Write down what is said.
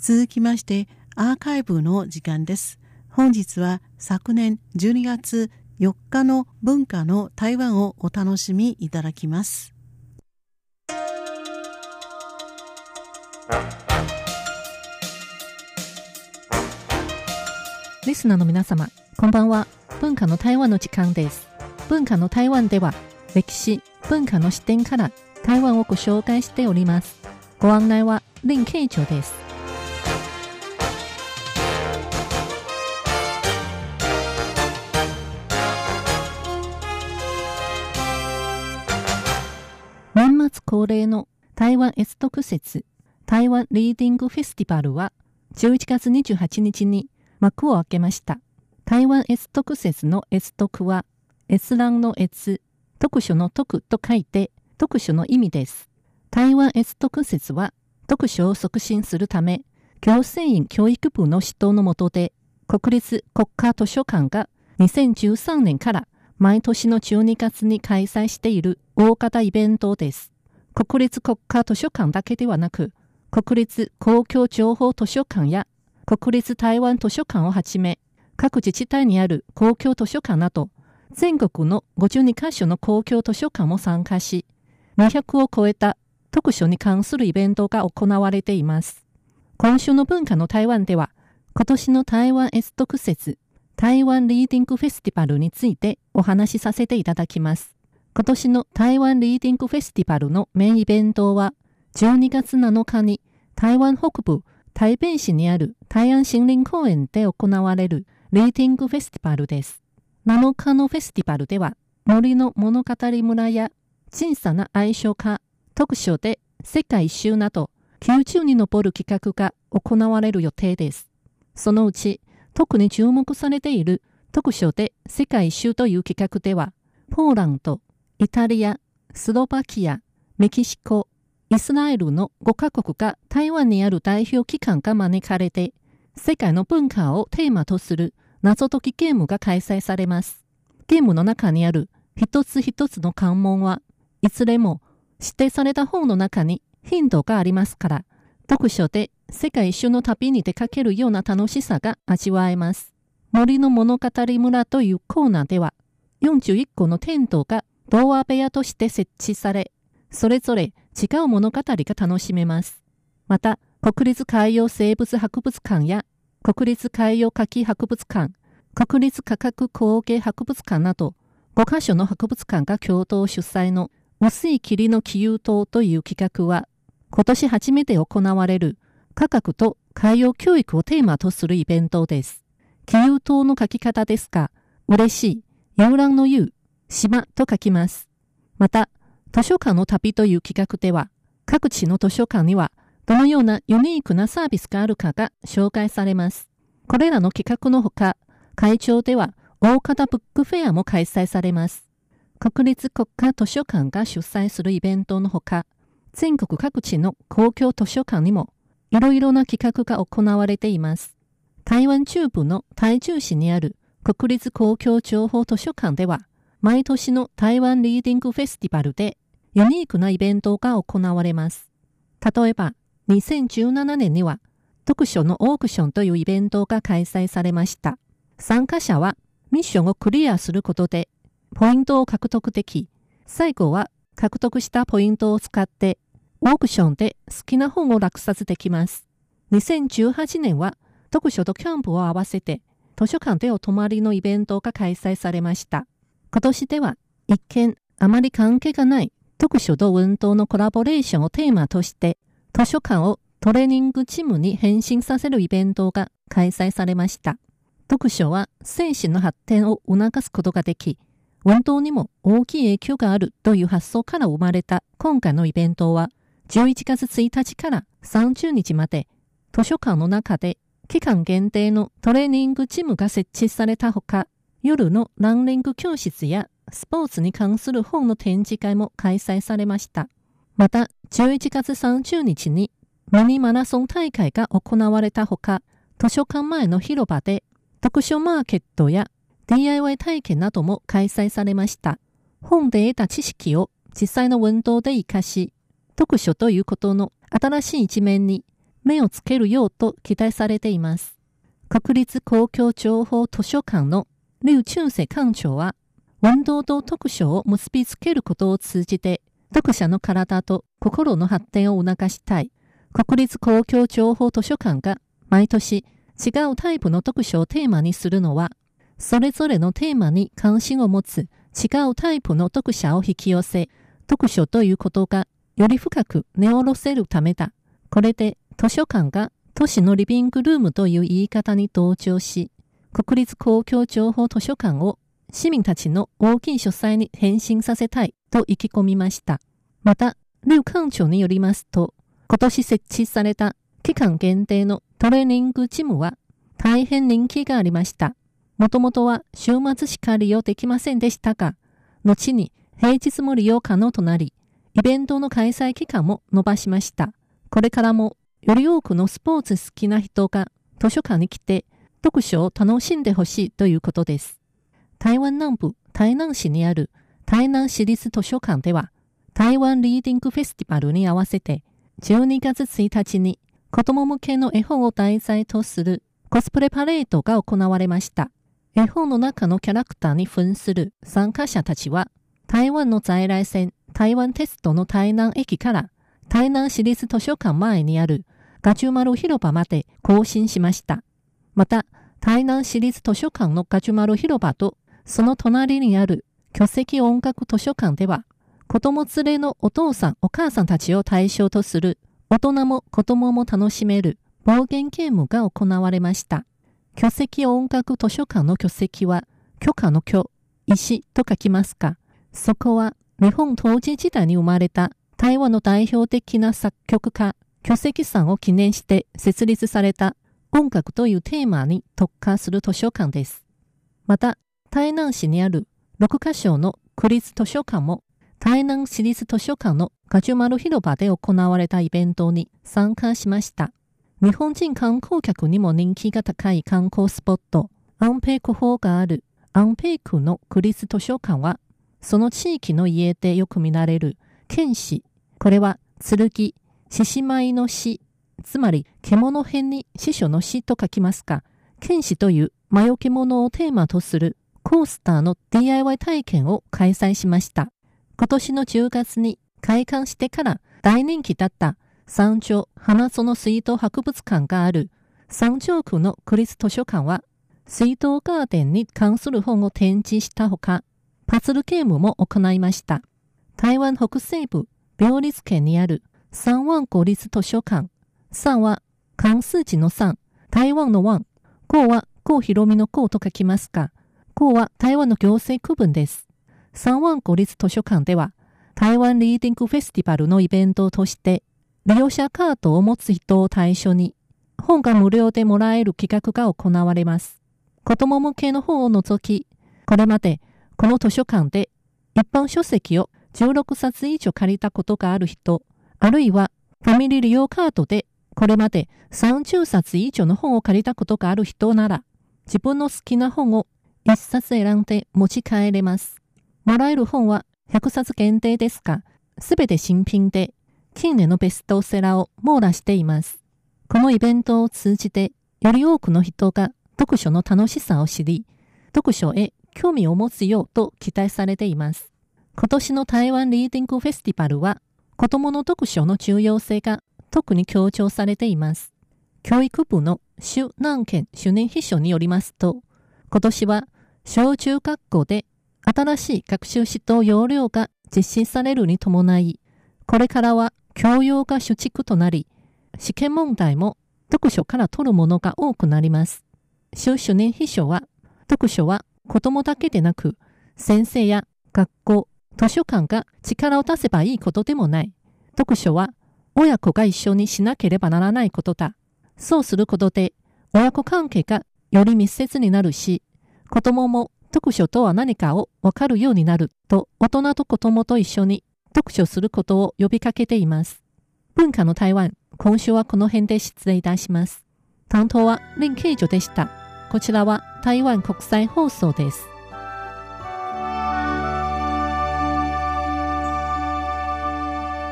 続きましてアーカイブの時間です。本日は昨年12月4日の文化の台湾をお楽しみいただきます。リスナーの皆様、こんばんは。文化の台湾の時間です。文化の台湾では、歴史、文化の視点から台湾をご紹介しております。ご案内は林慶長です。年末恒例の台湾エストク節台湾リーディングフェスティバルは11月28日に幕を開けました。台湾エストク節のエストクは、閲覧の閲、特殊の特と書いて特殊の意味です。台湾エストク節は特殊を促進するため、行政院教育部の指導の下で、国立国家図書館が2013年から毎年の12月に開催している大型イベントです。国立国家図書館だけではなく、国立公共情報図書館や国立台湾図書館をはじめ、各自治体にある公共図書館など、全国の52カ所の公共図書館も参加し、200を超えた特書に関するイベントが行われています。今週の文化の台湾では、今年の台湾エストク節、台湾リーディングフェスティバルについてお話しさせていただきます。今年の台湾リーディングフェスティバルのメインイベントは、12月7日に台湾北部台北市にある台湾森林公園で行われるリーディングフェスティバルです。7日のフェスティバルでは、森の物語村や小さな愛称家特賞で世界一周など90に上る企画が行われる予定です。そのうち特に注目されている特賞で世界一周という企画では、ポーランド、イタリア、スロバキア、メキシコ、イスラエルの5カ国が台湾にある代表機関が招かれて、世界の文化をテーマとする謎解きゲームが開催されます。ゲームの中にある一つ一つの関門はいずれも指定された本の中にヒントがありますから、読書で世界一周の旅に出かけるような楽しさが味わえます。森の物語村というコーナーでは、41個のテントが童話部屋として設置され、それぞれ違う物語が楽しめます。また、国立海洋生物博物館や国立海洋火器博物館、国立科学工芸博物館など5カ所の博物館が共同主催の薄い霧の気遊島という企画は、今年初めて行われる科学と海洋教育をテーマとするイベントです。気遊島の書き方ですが、嬉しい、遊覧の遊、島と書きます。また、図書館の旅という企画では、各地の図書館にはどのようなユニークなサービスがあるかが紹介されます。これらの企画のほか、会長では大型ブックフェアも開催されます。国立国家図書館が主催するイベントのほか、全国各地の公共図書館にもいろいろな企画が行われています。台湾中部の台中市にある国立公共情報図書館では、毎年の台湾リーディングフェスティバルでユニークなイベントが行われます。例えば、2017年には、読書のオークションというイベントが開催されました。参加者はミッションをクリアすることでポイントを獲得でき、最後は獲得したポイントを使ってオークションで好きな本を落札できます。2018年は読書とキャンプを合わせて図書館でお泊まりのイベントが開催されました。今年では一見あまり関係がない読書と運動のコラボレーションをテーマとして図書館をトレーニングチームに変身させるイベントが開催されました。読書は精神の発展を促すことができ、運動にも大きい影響があるという発想から生まれた今回のイベントは、11月1日から30日まで、図書館の中で期間限定のトレーニングジムが設置されたほか、夜のランニング教室やスポーツに関する本の展示会も開催されました。また、11月30日にミニマラソン大会が行われたほか、図書館前の広場で読書マーケットや DIY 体験なども開催されました。本で得た知識を実際の運動で活かし、読書ということの新しい一面に目をつけるようと期待されています。国立公共情報図書館の劉中世館長は、運動と読書を結びつけることを通じて、読者の体と心の発展を促したい。国立公共情報図書館が毎年違うタイプの読書をテーマにするのは、それぞれのテーマに関心を持つ違うタイプの読者を引き寄せ、読書ということがより深く根下ろせるためだ。これで図書館が都市のリビングルームという言い方に同調し、国立公共情報図書館を市民たちの大きい書斎に変身させたいと意気込みました。また、劉館長によりますと、今年設置された期間限定のトレーニングジムは大変人気がありました。もともとは週末しか利用できませんでしたが、後に平日も利用可能となり、イベントの開催期間も伸ばしました。これからもより多くのスポーツ好きな人が図書館に来て読書を楽しんでほしいということです。台湾南部台南市にある台南市立図書館では台湾リーディングフェスティバルに合わせて12月1日に子供向けの絵本を題材とするコスプレパレードが行われました。絵本の中のキャラクターに扮する参加者たちは、台湾の在来線台湾鉄道の台南駅から台南市立図書館前にあるガチュマル広場まで行進しました。また、台南市立図書館のガチュマル広場とその隣にある巨石音楽図書館では、子供連れのお父さんお母さんたちを対象とする大人も子供も楽しめる暴言ゲームが行われました。巨石音楽図書館の巨石は、許可の巨、石と書きますか。そこは日本統治時代に生まれた台湾の代表的な作曲家、巨石さんを記念して設立された音楽というテーマに特化する図書館です。また、台南市にある6カ所の区立図書館も台南市立図書館のガジュマル広場で行われたイベントに参加しました。日本人観光客にも人気が高い観光スポット、アンペイク法があるアンペイクの区立図書館は、その地域の家でよく見られる剣士、これは剣、獅子舞の死、つまり獣編に師匠の死と書きますか、剣士という魔除け物をテーマとするコースターの DIY 体験を開催しました。今年の10月に開館してから大人気だった山頂花園水筒博物館がある山頂区の区立図書館は、水筒ガーデンに関する本を展示したほか、パズルゲームも行いました。台湾北西部、病立県にある三湾公立図書館。三は関数字の三、台湾の湾。五は郷ひろみの郷と書きますが、郷は台湾の行政区分です。三湾公立図書館では、台湾リーディングフェスティバルのイベントとして利用者カードを持つ人を対象に、本が無料でもらえる企画が行われます。子供向けの本を除き、これまでこの図書館で一般書籍を16冊以上借りたことがある人、あるいはファミリー利用カードでこれまで30冊以上の本を借りたことがある人なら、自分の好きな本を1冊選んで持ち帰れます。もらえる本は100冊限定ですが、すべて新品で近年のベストセラーを網羅しています。このイベントを通じて、より多くの人が読書の楽しさを知り、読書へ興味を持つようと期待されています。今年の台湾リーディングフェスティバルは、子供の読書の重要性が特に強調されています。教育部の朱南県主任秘書によりますと、今年は小中学校で新しい学習指導要領が実施されるに伴い、これからは教養が主軸となり、試験問題も読書から取るものが多くなります。修主任秘書は、読書は子供だけでなく、先生や学校、図書館が力を出せばいいことでもない。読書は親子が一緒にしなければならないことだ。そうすることで、親子関係がより密接になるし、子供も読書とは何かをわかるようになると、大人と子供と一緒に読書することを呼びかけています。文化の台湾、今週はこの辺で失礼いたします。担当は林慶女でした。こちらは台湾国際放送です。